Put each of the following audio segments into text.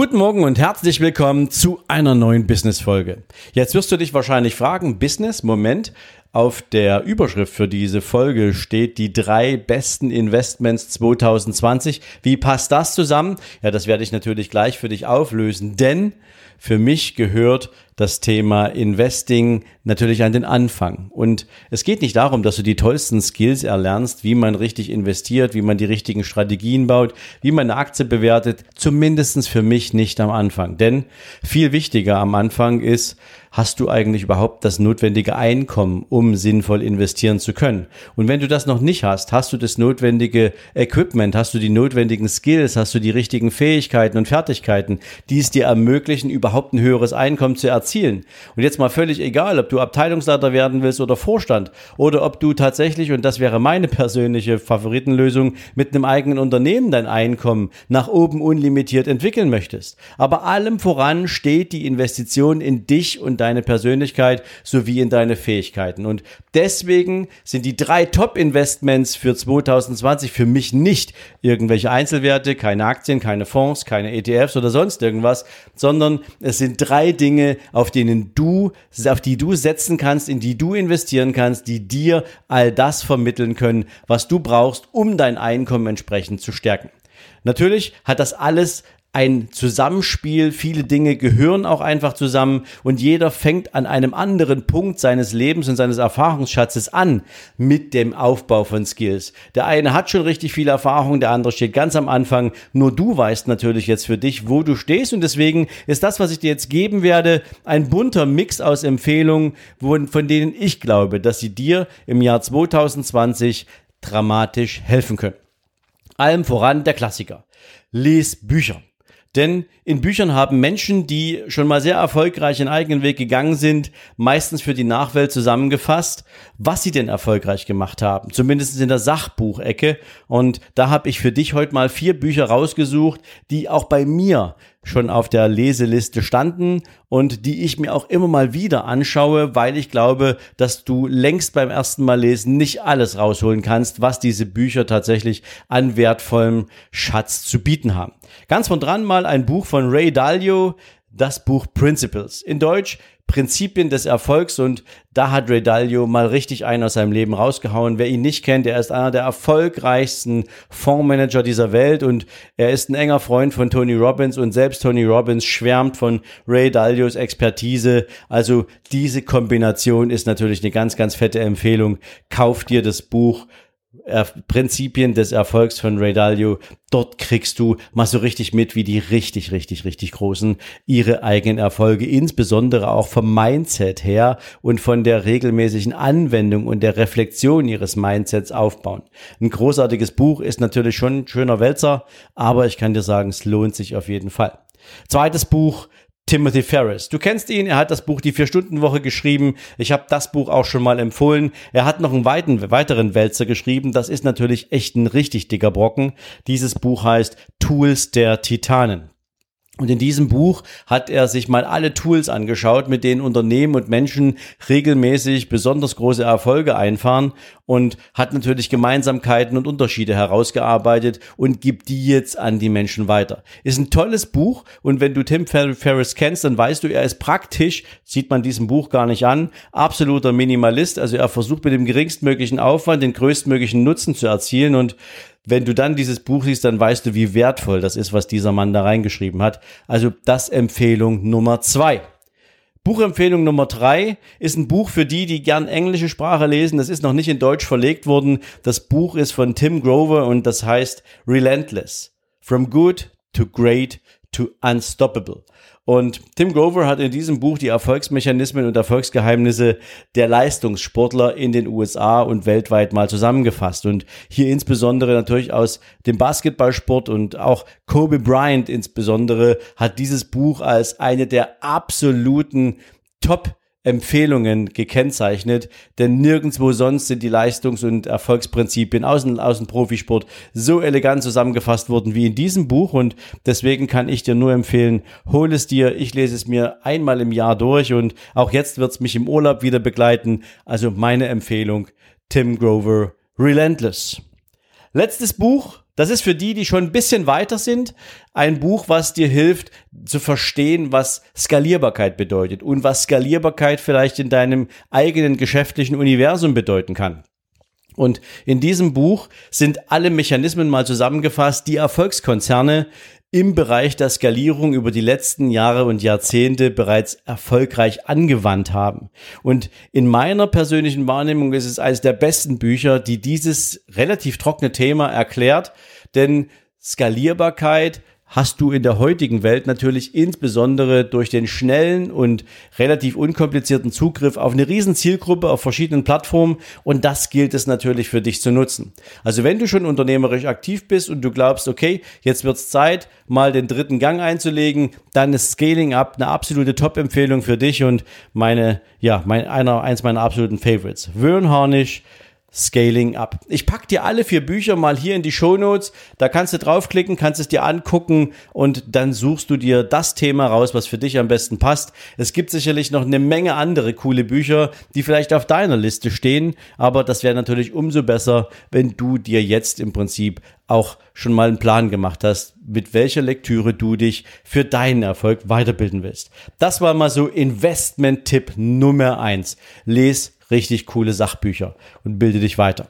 Guten Morgen und herzlich willkommen zu einer neuen Business-Folge. Jetzt wirst du dich wahrscheinlich fragen, Business, Moment, auf der Überschrift für diese Folge steht die drei besten Investments 2020. Wie passt das zusammen? Ja, das werde ich natürlich gleich für dich auflösen, denn für mich gehört das Thema Investing natürlich an den Anfang. Und es geht nicht darum, dass du die tollsten Skills erlernst, wie man richtig investiert, wie man die richtigen Strategien baut, wie man eine Aktie bewertet. Zumindestens für mich nicht am Anfang. Denn viel wichtiger am Anfang ist, hast du eigentlich überhaupt das notwendige Einkommen, um sinnvoll investieren zu können? Und wenn du das noch nicht hast, hast du das notwendige Equipment, hast du die notwendigen Skills, hast du die richtigen Fähigkeiten und Fertigkeiten, die es dir ermöglichen, überhaupt ein höheres Einkommen zu erzielen. Und jetzt mal völlig egal, ob du Abteilungsleiter werden willst oder Vorstand oder ob du tatsächlich, und das wäre meine persönliche Favoritenlösung, mit einem eigenen Unternehmen dein Einkommen nach oben unlimitiert entwickeln möchtest. Aber allem voran steht die Investition in dich und deine Persönlichkeit sowie in deine Fähigkeiten. Und deswegen sind die drei Top-Investments für 2020 für mich nicht irgendwelche Einzelwerte, keine Aktien, keine Fonds, keine ETFs oder sonst irgendwas, sondern es sind drei Dinge, auf denen du, auf die du setzen kannst, in die du investieren kannst, die dir all das vermitteln können, was du brauchst, um dein Einkommen entsprechend zu stärken. Natürlich hat das alles ein Zusammenspiel, viele Dinge gehören auch einfach zusammen und jeder fängt an einem anderen Punkt seines Lebens und seines Erfahrungsschatzes an mit dem Aufbau von Skills. Der eine hat schon richtig viel Erfahrung, der andere steht ganz am Anfang. Nur du weißt natürlich jetzt für dich, wo du stehst und deswegen ist das, was ich dir jetzt geben werde, ein bunter Mix aus Empfehlungen, von denen ich glaube, dass sie dir im Jahr 2020 dramatisch helfen können. Allem voran der Klassiker. Lies Bücher. Denn in Büchern haben Menschen, die schon mal sehr erfolgreich ihren eigenen Weg gegangen sind, meistens für die Nachwelt zusammengefasst, was sie denn erfolgreich gemacht haben. Zumindest in der Sachbuchecke. Und da habe ich für dich heute mal vier Bücher rausgesucht, die auch bei mir schon auf der Leseliste standen und die ich mir auch immer mal wieder anschaue, weil ich glaube, dass du längst beim ersten Mal lesen nicht alles rausholen kannst, was diese Bücher tatsächlich an wertvollem Schatz zu bieten haben. Ganz von dran mal ein Buch von Ray Dalio, das Buch Principles. In Deutsch Prinzipien des Erfolgs und da hat Ray Dalio mal richtig einen aus seinem Leben rausgehauen. Wer ihn nicht kennt, er ist einer der erfolgreichsten Fondsmanager dieser Welt und er ist ein enger Freund von Tony Robbins und selbst Tony Robbins schwärmt von Ray Dalios Expertise. Also diese Kombination ist natürlich eine ganz, ganz fette Empfehlung. Kauf dir das Buch Prinzipien des Erfolgs von Ray Dalio. Dort kriegst du mal so richtig mit, wie die richtig, richtig, richtig großen ihre eigenen Erfolge, insbesondere auch vom Mindset her und von der regelmäßigen Anwendung und der Reflexion ihres Mindsets aufbauen. Ein großartiges Buch ist natürlich schon ein schöner Wälzer, aber ich kann dir sagen, es lohnt sich auf jeden Fall. Zweites Buch, Timothy Ferris. Du kennst ihn, er hat das Buch Die Vier-Stunden-Woche geschrieben. Ich habe das Buch auch schon mal empfohlen. Er hat noch einen weiten, weiteren Wälzer geschrieben. Das ist natürlich echt ein richtig dicker Brocken. Dieses Buch heißt Tools der Titanen. Und in diesem Buch hat er sich mal alle Tools angeschaut, mit denen Unternehmen und Menschen regelmäßig besonders große Erfolge einfahren und hat natürlich Gemeinsamkeiten und Unterschiede herausgearbeitet und gibt die jetzt an die Menschen weiter. Ist ein tolles Buch und wenn du Tim Ferriss kennst, dann weißt du, er ist praktisch, sieht man diesem Buch gar nicht an, absoluter Minimalist, also er versucht mit dem geringstmöglichen Aufwand den größtmöglichen Nutzen zu erzielen und wenn du dann dieses Buch siehst, dann weißt du, wie wertvoll das ist, was dieser Mann da reingeschrieben hat. Also das Empfehlung Nummer zwei. Buchempfehlung Nummer drei ist ein Buch für die, die gern englische Sprache lesen. Das ist noch nicht in Deutsch verlegt worden. Das Buch ist von Tim Grover und das heißt Relentless. From Good to Great to Unstoppable. Und Tim Grover hat in diesem Buch die Erfolgsmechanismen und Erfolgsgeheimnisse der Leistungssportler in den USA und weltweit mal zusammengefasst. Und hier insbesondere natürlich aus dem Basketballsport und auch Kobe Bryant insbesondere hat dieses Buch als eine der absoluten Top Empfehlungen gekennzeichnet, denn nirgendwo sonst sind die Leistungs- und Erfolgsprinzipien aus dem, aus dem Profisport so elegant zusammengefasst worden wie in diesem Buch. Und deswegen kann ich dir nur empfehlen, hol es dir, ich lese es mir einmal im Jahr durch und auch jetzt wird es mich im Urlaub wieder begleiten, also meine Empfehlung, Tim Grover, Relentless. Letztes Buch, das ist für die, die schon ein bisschen weiter sind, ein Buch, was dir hilft zu verstehen, was Skalierbarkeit bedeutet und was Skalierbarkeit vielleicht in deinem eigenen geschäftlichen Universum bedeuten kann. Und in diesem Buch sind alle Mechanismen mal zusammengefasst, die Erfolgskonzerne im Bereich der Skalierung über die letzten Jahre und Jahrzehnte bereits erfolgreich angewandt haben. Und in meiner persönlichen Wahrnehmung ist es eines der besten Bücher, die dieses relativ trockene Thema erklärt, denn Skalierbarkeit hast du in der heutigen Welt natürlich insbesondere durch den schnellen und relativ unkomplizierten Zugriff auf eine riesen Zielgruppe auf verschiedenen Plattformen und das gilt es natürlich für dich zu nutzen. Also wenn du schon unternehmerisch aktiv bist und du glaubst, okay, jetzt wird's Zeit, mal den dritten Gang einzulegen, dann ist Scaling Up eine absolute Top-Empfehlung für dich und meine, ja, mein, einer, eins meiner absoluten Favorites. Wern Harnisch, Scaling Up. Ich pack dir alle vier Bücher mal hier in die Show Notes. Da kannst du draufklicken, kannst es dir angucken und dann suchst du dir das Thema raus, was für dich am besten passt. Es gibt sicherlich noch eine Menge andere coole Bücher, die vielleicht auf deiner Liste stehen, aber das wäre natürlich umso besser, wenn du dir jetzt im Prinzip auch schon mal einen Plan gemacht hast, mit welcher Lektüre du dich für deinen Erfolg weiterbilden willst. Das war mal so Investment-Tipp Nummer eins. Les richtig coole Sachbücher und bilde dich weiter.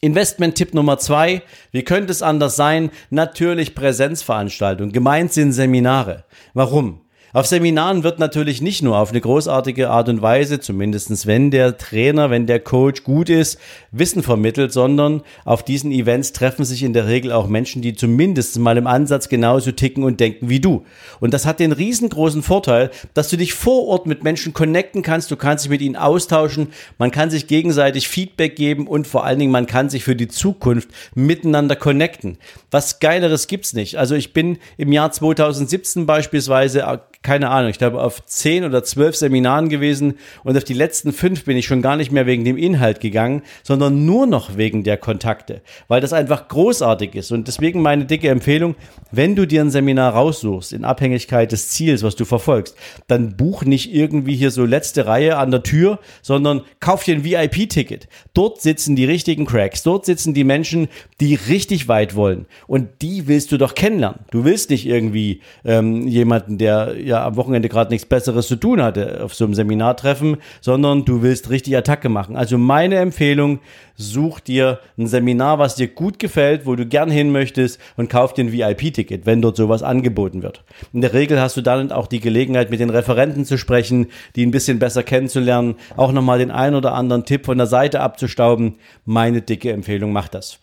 Investment-Tipp Nummer zwei. Wie könnte es anders sein? Natürlich Präsenzveranstaltungen. Gemeint sind Seminare. Warum? Auf Seminaren wird natürlich nicht nur auf eine großartige Art und Weise, zumindestens wenn der Trainer, wenn der Coach gut ist, Wissen vermittelt, sondern auf diesen Events treffen sich in der Regel auch Menschen, die zumindest mal im Ansatz genauso ticken und denken wie du. Und das hat den riesengroßen Vorteil, dass du dich vor Ort mit Menschen connecten kannst, du kannst dich mit ihnen austauschen, man kann sich gegenseitig Feedback geben und vor allen Dingen man kann sich für die Zukunft miteinander connecten. Was geileres gibt's nicht. Also ich bin im Jahr 2017 beispielsweise keine Ahnung, ich glaube auf zehn oder zwölf Seminaren gewesen und auf die letzten fünf bin ich schon gar nicht mehr wegen dem Inhalt gegangen, sondern nur noch wegen der Kontakte, weil das einfach großartig ist und deswegen meine dicke Empfehlung, wenn du dir ein Seminar raussuchst, in Abhängigkeit des Ziels, was du verfolgst, dann buch nicht irgendwie hier so letzte Reihe an der Tür, sondern kauf dir ein VIP-Ticket. Dort sitzen die richtigen Cracks, dort sitzen die Menschen, die richtig weit wollen und die willst du doch kennenlernen. Du willst nicht irgendwie ähm, jemanden, der ja am Wochenende gerade nichts Besseres zu tun hatte auf so einem Seminartreffen, sondern du willst richtig Attacke machen. Also meine Empfehlung, such dir ein Seminar, was dir gut gefällt, wo du gern hin möchtest und kauf dir ein VIP-Ticket, wenn dort sowas angeboten wird. In der Regel hast du dann auch die Gelegenheit, mit den Referenten zu sprechen, die ein bisschen besser kennenzulernen, auch nochmal den einen oder anderen Tipp von der Seite abzustauben. Meine dicke Empfehlung, mach das.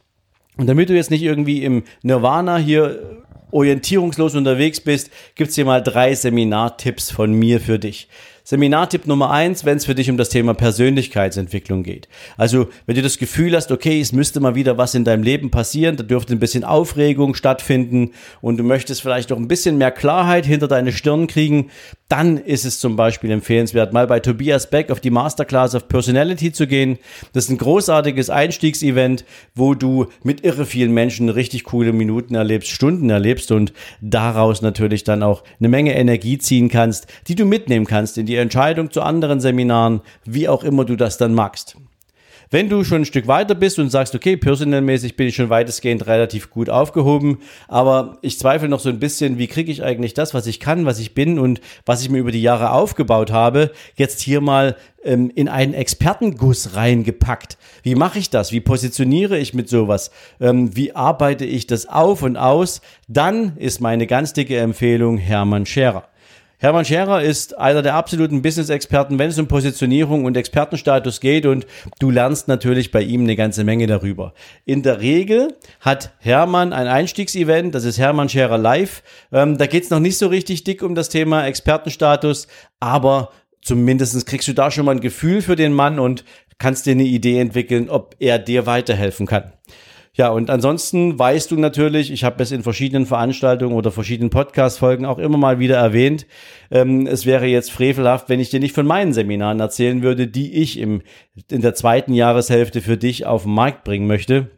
Und damit du jetzt nicht irgendwie im Nirvana hier orientierungslos unterwegs bist, gibt's hier mal drei Seminartipps von mir für dich. Seminartipp Nummer eins, wenn es für dich um das Thema Persönlichkeitsentwicklung geht. Also, wenn du das Gefühl hast, okay, es müsste mal wieder was in deinem Leben passieren, da dürfte ein bisschen Aufregung stattfinden und du möchtest vielleicht auch ein bisschen mehr Klarheit hinter deine Stirn kriegen, dann ist es zum Beispiel empfehlenswert, mal bei Tobias Beck auf die Masterclass of Personality zu gehen. Das ist ein großartiges Einstiegsevent, wo du mit irre vielen Menschen richtig coole Minuten erlebst, Stunden erlebst und daraus natürlich dann auch eine Menge Energie ziehen kannst, die du mitnehmen kannst in die Entscheidung zu anderen Seminaren, wie auch immer du das dann magst. Wenn du schon ein Stück weiter bist und sagst, okay, personalmäßig bin ich schon weitestgehend relativ gut aufgehoben, aber ich zweifle noch so ein bisschen, wie kriege ich eigentlich das, was ich kann, was ich bin und was ich mir über die Jahre aufgebaut habe, jetzt hier mal ähm, in einen Expertenguss reingepackt. Wie mache ich das? Wie positioniere ich mit sowas? Ähm, wie arbeite ich das auf und aus? Dann ist meine ganz dicke Empfehlung Hermann Scherer. Hermann Scherer ist einer der absoluten Business-Experten, wenn es um Positionierung und Expertenstatus geht und du lernst natürlich bei ihm eine ganze Menge darüber. In der Regel hat Hermann ein Einstiegsevent, das ist Hermann Scherer Live. Ähm, da geht es noch nicht so richtig dick um das Thema Expertenstatus, aber zumindest kriegst du da schon mal ein Gefühl für den Mann und kannst dir eine Idee entwickeln, ob er dir weiterhelfen kann. Ja, und ansonsten weißt du natürlich, ich habe es in verschiedenen Veranstaltungen oder verschiedenen Podcast-Folgen auch immer mal wieder erwähnt, ähm, es wäre jetzt frevelhaft, wenn ich dir nicht von meinen Seminaren erzählen würde, die ich im, in der zweiten Jahreshälfte für dich auf den Markt bringen möchte.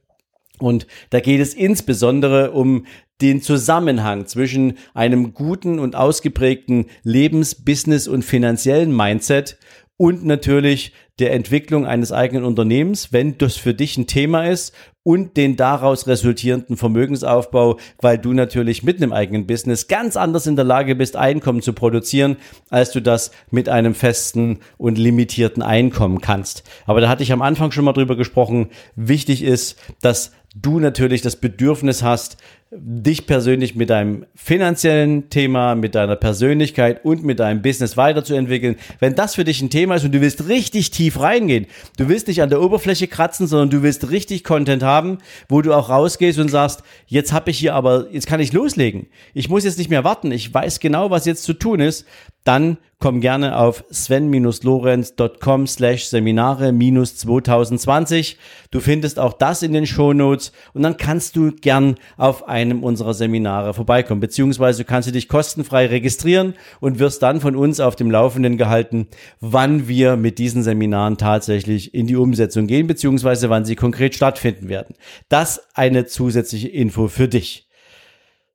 Und da geht es insbesondere um den Zusammenhang zwischen einem guten und ausgeprägten Lebens-, Business- und finanziellen Mindset und natürlich der Entwicklung eines eigenen Unternehmens, wenn das für dich ein Thema ist und den daraus resultierenden Vermögensaufbau, weil du natürlich mit einem eigenen Business ganz anders in der Lage bist, Einkommen zu produzieren, als du das mit einem festen und limitierten Einkommen kannst. Aber da hatte ich am Anfang schon mal drüber gesprochen. Wichtig ist, dass du natürlich das Bedürfnis hast, dich persönlich mit deinem finanziellen Thema, mit deiner Persönlichkeit und mit deinem Business weiterzuentwickeln. Wenn das für dich ein Thema ist und du willst richtig tief reingehen, du willst nicht an der Oberfläche kratzen, sondern du willst richtig Content haben, wo du auch rausgehst und sagst, jetzt habe ich hier aber, jetzt kann ich loslegen. Ich muss jetzt nicht mehr warten. Ich weiß genau, was jetzt zu tun ist. Dann komm gerne auf sven-lorenz.com slash Seminare minus 2020. Du findest auch das in den Shownotes und dann kannst du gern auf einem unserer Seminare vorbeikommen, beziehungsweise kannst du dich kostenfrei registrieren und wirst dann von uns auf dem Laufenden gehalten, wann wir mit diesen Seminaren tatsächlich in die Umsetzung gehen, beziehungsweise wann sie konkret stattfinden werden. Das eine zusätzliche Info für dich.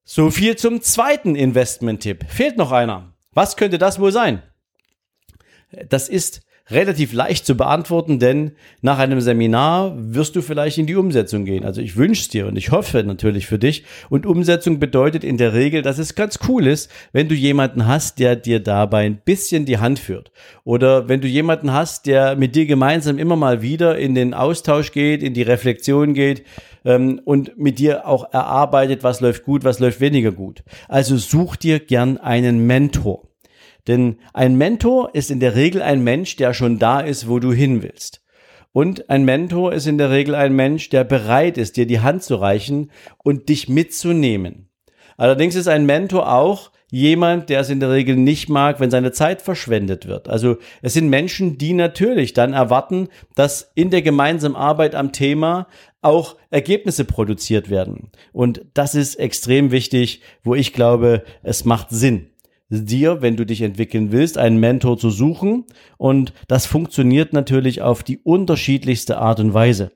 So viel zum zweiten Investment-Tipp. Fehlt noch einer. Was könnte das wohl sein? Das ist relativ leicht zu beantworten, denn nach einem Seminar wirst du vielleicht in die Umsetzung gehen. Also ich wünsche es dir und ich hoffe natürlich für dich. Und Umsetzung bedeutet in der Regel, dass es ganz cool ist, wenn du jemanden hast, der dir dabei ein bisschen die Hand führt. Oder wenn du jemanden hast, der mit dir gemeinsam immer mal wieder in den Austausch geht, in die Reflexion geht ähm, und mit dir auch erarbeitet, was läuft gut, was läuft weniger gut. Also such dir gern einen Mentor. Denn ein Mentor ist in der Regel ein Mensch, der schon da ist, wo du hin willst. Und ein Mentor ist in der Regel ein Mensch, der bereit ist, dir die Hand zu reichen und dich mitzunehmen. Allerdings ist ein Mentor auch jemand, der es in der Regel nicht mag, wenn seine Zeit verschwendet wird. Also es sind Menschen, die natürlich dann erwarten, dass in der gemeinsamen Arbeit am Thema auch Ergebnisse produziert werden. Und das ist extrem wichtig, wo ich glaube, es macht Sinn dir, wenn du dich entwickeln willst, einen Mentor zu suchen. Und das funktioniert natürlich auf die unterschiedlichste Art und Weise.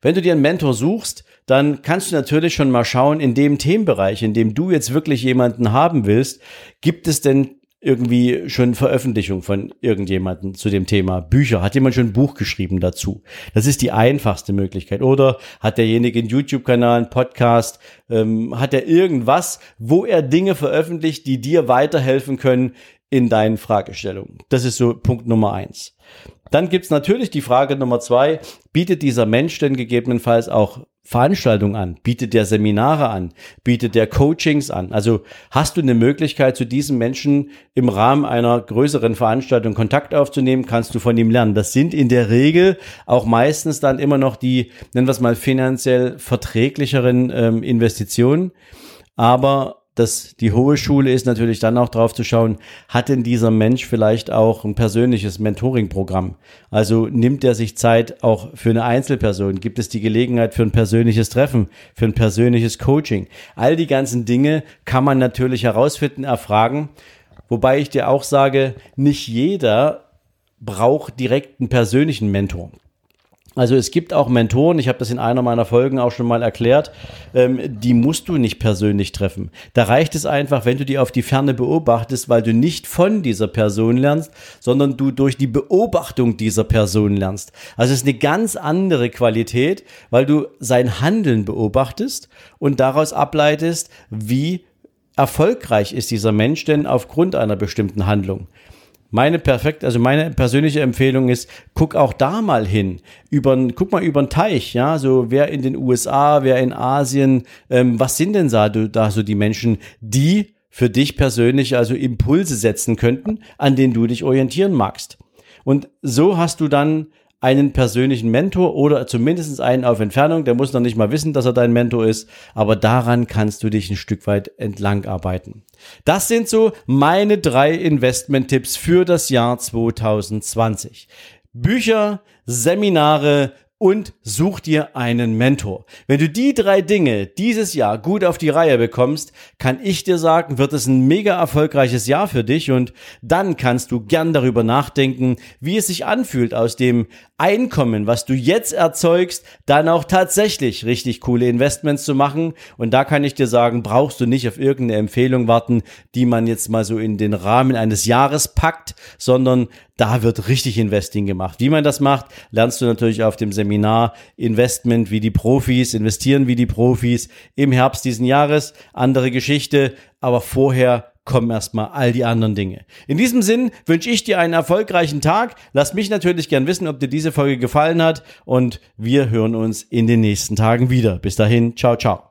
Wenn du dir einen Mentor suchst, dann kannst du natürlich schon mal schauen, in dem Themenbereich, in dem du jetzt wirklich jemanden haben willst, gibt es denn irgendwie schon Veröffentlichung von irgendjemanden zu dem Thema Bücher? Hat jemand schon ein Buch geschrieben dazu? Das ist die einfachste Möglichkeit. Oder hat derjenige einen YouTube-Kanal, einen Podcast? Ähm, hat er irgendwas, wo er Dinge veröffentlicht, die dir weiterhelfen können in deinen Fragestellungen? Das ist so Punkt Nummer eins. Dann gibt's natürlich die Frage Nummer zwei, bietet dieser Mensch denn gegebenenfalls auch Veranstaltungen an? Bietet der Seminare an? Bietet der Coachings an? Also hast du eine Möglichkeit, zu diesem Menschen im Rahmen einer größeren Veranstaltung Kontakt aufzunehmen? Kannst du von ihm lernen? Das sind in der Regel auch meistens dann immer noch die, nennen wir es mal, finanziell verträglicheren ähm, Investitionen. Aber dass die hohe Schule ist natürlich dann auch drauf zu schauen, hat denn dieser Mensch vielleicht auch ein persönliches Mentoring-Programm? Also nimmt er sich Zeit auch für eine Einzelperson? Gibt es die Gelegenheit für ein persönliches Treffen, für ein persönliches Coaching? All die ganzen Dinge kann man natürlich herausfinden, erfragen. Wobei ich dir auch sage, nicht jeder braucht direkt einen persönlichen Mentor. Also es gibt auch Mentoren, ich habe das in einer meiner Folgen auch schon mal erklärt, ähm, die musst du nicht persönlich treffen. Da reicht es einfach, wenn du die auf die Ferne beobachtest, weil du nicht von dieser Person lernst, sondern du durch die Beobachtung dieser Person lernst. Also es ist eine ganz andere Qualität, weil du sein Handeln beobachtest und daraus ableitest, wie erfolgreich ist dieser Mensch denn aufgrund einer bestimmten Handlung. Meine perfekt, also meine persönliche Empfehlung ist, guck auch da mal hin. Über, guck mal über den Teich, ja, so wer in den USA, wer in Asien, ähm, was sind denn da, da so die Menschen, die für dich persönlich also Impulse setzen könnten, an denen du dich orientieren magst. Und so hast du dann einen persönlichen Mentor oder zumindest einen auf Entfernung. Der muss noch nicht mal wissen, dass er dein Mentor ist, aber daran kannst du dich ein Stück weit entlang arbeiten. Das sind so meine drei Investment-Tipps für das Jahr 2020. Bücher, Seminare, und such dir einen Mentor. Wenn du die drei Dinge dieses Jahr gut auf die Reihe bekommst, kann ich dir sagen, wird es ein mega erfolgreiches Jahr für dich und dann kannst du gern darüber nachdenken, wie es sich anfühlt, aus dem Einkommen, was du jetzt erzeugst, dann auch tatsächlich richtig coole Investments zu machen. Und da kann ich dir sagen, brauchst du nicht auf irgendeine Empfehlung warten, die man jetzt mal so in den Rahmen eines Jahres packt, sondern da wird richtig Investing gemacht. Wie man das macht, lernst du natürlich auf dem Seminar Investment wie die Profis, investieren wie die Profis im Herbst diesen Jahres. Andere Geschichte, aber vorher kommen erstmal all die anderen Dinge. In diesem Sinn wünsche ich dir einen erfolgreichen Tag. Lass mich natürlich gern wissen, ob dir diese Folge gefallen hat und wir hören uns in den nächsten Tagen wieder. Bis dahin, ciao, ciao.